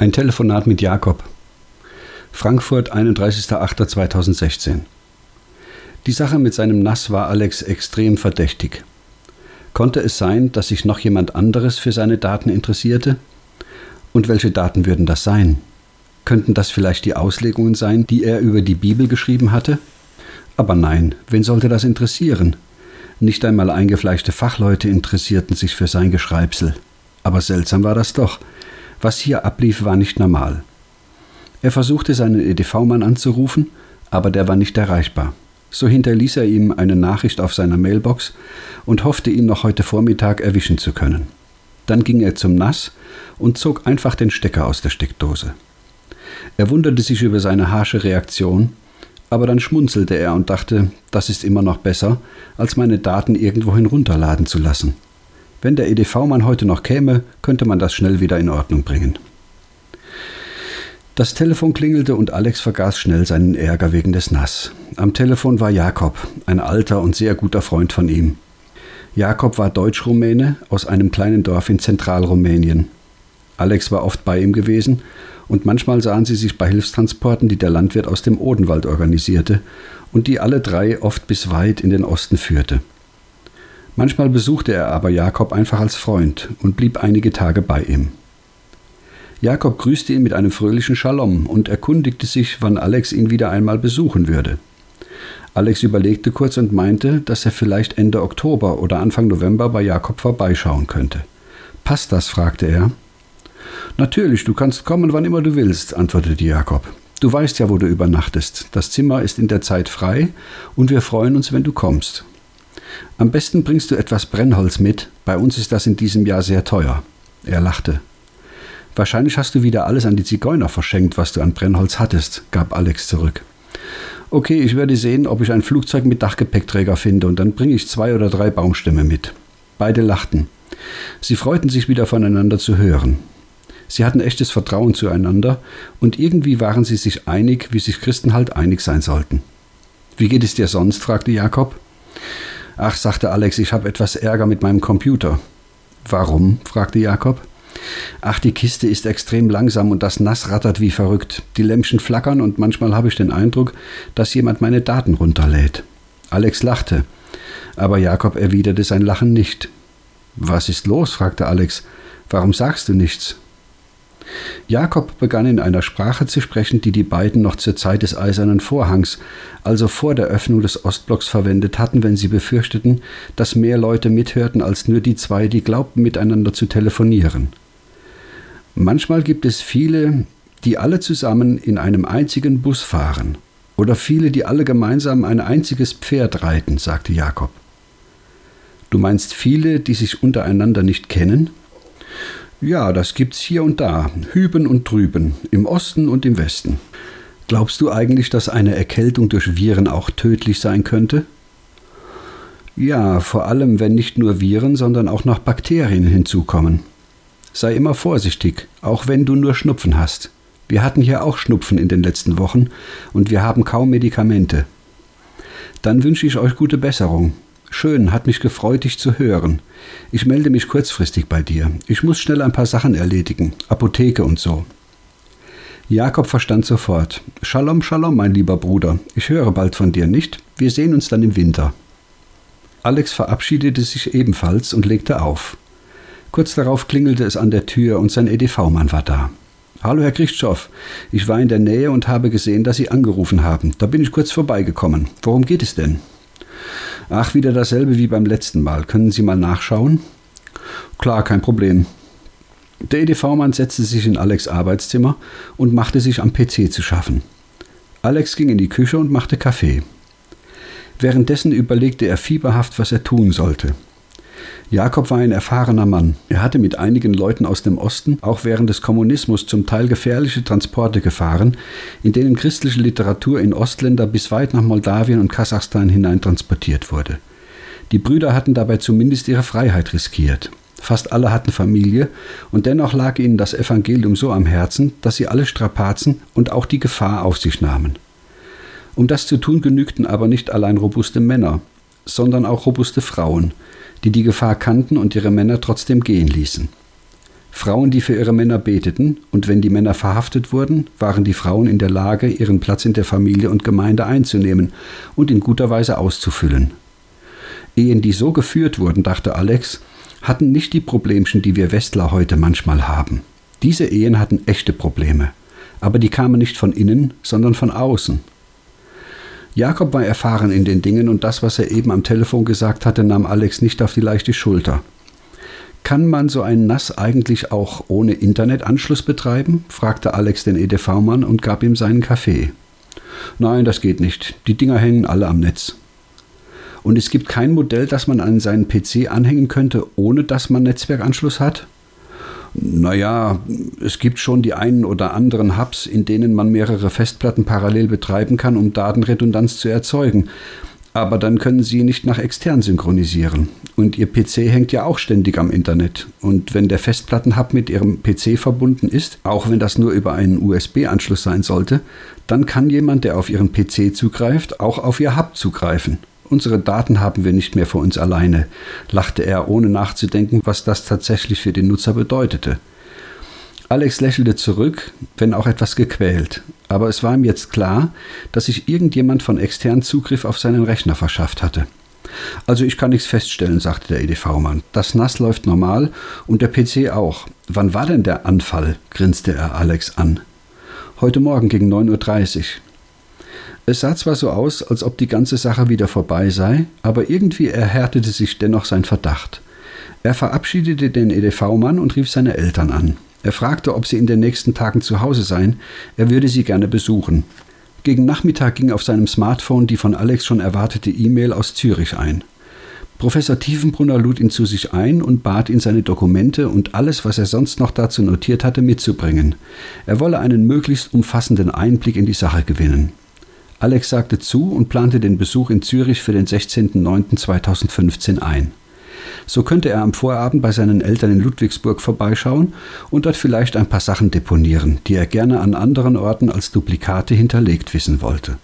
Ein Telefonat mit Jakob. Frankfurt, 31.08.2016. Die Sache mit seinem Nass war Alex extrem verdächtig. Konnte es sein, dass sich noch jemand anderes für seine Daten interessierte? Und welche Daten würden das sein? Könnten das vielleicht die Auslegungen sein, die er über die Bibel geschrieben hatte? Aber nein, wen sollte das interessieren? Nicht einmal eingefleischte Fachleute interessierten sich für sein Geschreibsel. Aber seltsam war das doch. Was hier ablief, war nicht normal. Er versuchte seinen EDV-Mann anzurufen, aber der war nicht erreichbar. So hinterließ er ihm eine Nachricht auf seiner Mailbox und hoffte, ihn noch heute Vormittag erwischen zu können. Dann ging er zum NAS und zog einfach den Stecker aus der Steckdose. Er wunderte sich über seine harsche Reaktion, aber dann schmunzelte er und dachte, das ist immer noch besser, als meine Daten irgendwohin runterladen zu lassen. Wenn der EDV-Mann heute noch käme, könnte man das schnell wieder in Ordnung bringen. Das Telefon klingelte und Alex vergaß schnell seinen Ärger wegen des Nass. Am Telefon war Jakob, ein alter und sehr guter Freund von ihm. Jakob war Deutsch-Rumäne aus einem kleinen Dorf in Zentralrumänien. Alex war oft bei ihm gewesen und manchmal sahen sie sich bei Hilfstransporten, die der Landwirt aus dem Odenwald organisierte und die alle drei oft bis weit in den Osten führte. Manchmal besuchte er aber Jakob einfach als Freund und blieb einige Tage bei ihm. Jakob grüßte ihn mit einem fröhlichen Shalom und erkundigte sich, wann Alex ihn wieder einmal besuchen würde. Alex überlegte kurz und meinte, dass er vielleicht Ende Oktober oder Anfang November bei Jakob vorbeischauen könnte. Passt das? fragte er. Natürlich, du kannst kommen, wann immer du willst, antwortete Jakob. Du weißt ja, wo du übernachtest. Das Zimmer ist in der Zeit frei und wir freuen uns, wenn du kommst. Am besten bringst du etwas Brennholz mit, bei uns ist das in diesem Jahr sehr teuer. Er lachte. Wahrscheinlich hast du wieder alles an die Zigeuner verschenkt, was du an Brennholz hattest, gab Alex zurück. Okay, ich werde sehen, ob ich ein Flugzeug mit Dachgepäckträger finde, und dann bringe ich zwei oder drei Baumstämme mit. Beide lachten. Sie freuten sich wieder voneinander zu hören. Sie hatten echtes Vertrauen zueinander, und irgendwie waren sie sich einig, wie sich Christen halt einig sein sollten. Wie geht es dir sonst? fragte Jakob. Ach, sagte Alex, ich habe etwas Ärger mit meinem Computer. Warum? fragte Jakob. Ach, die Kiste ist extrem langsam und das Nass rattert wie verrückt. Die Lämpchen flackern und manchmal habe ich den Eindruck, dass jemand meine Daten runterlädt. Alex lachte, aber Jakob erwiderte sein Lachen nicht. Was ist los? fragte Alex. Warum sagst du nichts? Jakob begann in einer Sprache zu sprechen, die die beiden noch zur Zeit des Eisernen Vorhangs, also vor der Öffnung des Ostblocks, verwendet hatten, wenn sie befürchteten, dass mehr Leute mithörten als nur die zwei, die glaubten, miteinander zu telefonieren. Manchmal gibt es viele, die alle zusammen in einem einzigen Bus fahren, oder viele, die alle gemeinsam ein einziges Pferd reiten, sagte Jakob. Du meinst viele, die sich untereinander nicht kennen? Ja, das gibt's hier und da, hüben und drüben, im Osten und im Westen. Glaubst du eigentlich, dass eine Erkältung durch Viren auch tödlich sein könnte? Ja, vor allem wenn nicht nur Viren, sondern auch noch Bakterien hinzukommen. Sei immer vorsichtig, auch wenn du nur Schnupfen hast. Wir hatten hier auch Schnupfen in den letzten Wochen und wir haben kaum Medikamente. Dann wünsche ich euch gute Besserung. Schön, hat mich gefreut, dich zu hören. Ich melde mich kurzfristig bei dir. Ich muss schnell ein paar Sachen erledigen, Apotheke und so. Jakob verstand sofort. Shalom, Shalom, mein lieber Bruder. Ich höre bald von dir, nicht? Wir sehen uns dann im Winter. Alex verabschiedete sich ebenfalls und legte auf. Kurz darauf klingelte es an der Tür und sein EDV-Mann war da. Hallo, Herr Christoph. Ich war in der Nähe und habe gesehen, dass Sie angerufen haben. Da bin ich kurz vorbeigekommen. Worum geht es denn? Ach, wieder dasselbe wie beim letzten Mal. Können Sie mal nachschauen? Klar, kein Problem. Der EDV-Mann setzte sich in Alex Arbeitszimmer und machte sich am PC zu schaffen. Alex ging in die Küche und machte Kaffee. Währenddessen überlegte er fieberhaft, was er tun sollte. Jakob war ein erfahrener Mann. Er hatte mit einigen Leuten aus dem Osten auch während des Kommunismus zum Teil gefährliche Transporte gefahren, in denen christliche Literatur in Ostländer bis weit nach Moldawien und Kasachstan hinein transportiert wurde. Die Brüder hatten dabei zumindest ihre Freiheit riskiert. Fast alle hatten Familie, und dennoch lag ihnen das Evangelium so am Herzen, dass sie alle Strapazen und auch die Gefahr auf sich nahmen. Um das zu tun genügten aber nicht allein robuste Männer, sondern auch robuste Frauen, die die Gefahr kannten und ihre Männer trotzdem gehen ließen. Frauen, die für ihre Männer beteten, und wenn die Männer verhaftet wurden, waren die Frauen in der Lage, ihren Platz in der Familie und Gemeinde einzunehmen und in guter Weise auszufüllen. Ehen, die so geführt wurden, dachte Alex, hatten nicht die Problemchen, die wir Westler heute manchmal haben. Diese Ehen hatten echte Probleme, aber die kamen nicht von innen, sondern von außen. Jakob war erfahren in den Dingen und das, was er eben am Telefon gesagt hatte, nahm Alex nicht auf die leichte Schulter. Kann man so ein Nass eigentlich auch ohne Internetanschluss betreiben? fragte Alex den EDV-Mann und gab ihm seinen Kaffee. Nein, das geht nicht. Die Dinger hängen alle am Netz. Und es gibt kein Modell, das man an seinen PC anhängen könnte, ohne dass man Netzwerkanschluss hat? Naja, es gibt schon die einen oder anderen Hubs, in denen man mehrere Festplatten parallel betreiben kann, um Datenredundanz zu erzeugen. Aber dann können Sie nicht nach extern synchronisieren. Und Ihr PC hängt ja auch ständig am Internet. Und wenn der Festplattenhub mit Ihrem PC verbunden ist, auch wenn das nur über einen USB-Anschluss sein sollte, dann kann jemand, der auf Ihren PC zugreift, auch auf Ihr Hub zugreifen. Unsere Daten haben wir nicht mehr für uns alleine, lachte er, ohne nachzudenken, was das tatsächlich für den Nutzer bedeutete. Alex lächelte zurück, wenn auch etwas gequält, aber es war ihm jetzt klar, dass sich irgendjemand von extern Zugriff auf seinen Rechner verschafft hatte. Also ich kann nichts feststellen, sagte der EDV-Mann. Das NAS läuft normal und der PC auch. Wann war denn der Anfall? grinste er Alex an. Heute Morgen gegen 9.30 Uhr. Es sah zwar so aus, als ob die ganze Sache wieder vorbei sei, aber irgendwie erhärtete sich dennoch sein Verdacht. Er verabschiedete den EDV-Mann und rief seine Eltern an. Er fragte, ob sie in den nächsten Tagen zu Hause seien, er würde sie gerne besuchen. Gegen Nachmittag ging auf seinem Smartphone die von Alex schon erwartete E-Mail aus Zürich ein. Professor Tiefenbrunner lud ihn zu sich ein und bat ihn, seine Dokumente und alles, was er sonst noch dazu notiert hatte, mitzubringen. Er wolle einen möglichst umfassenden Einblick in die Sache gewinnen. Alex sagte zu und plante den Besuch in Zürich für den 16.09.2015 ein. So könnte er am Vorabend bei seinen Eltern in Ludwigsburg vorbeischauen und dort vielleicht ein paar Sachen deponieren, die er gerne an anderen Orten als Duplikate hinterlegt wissen wollte.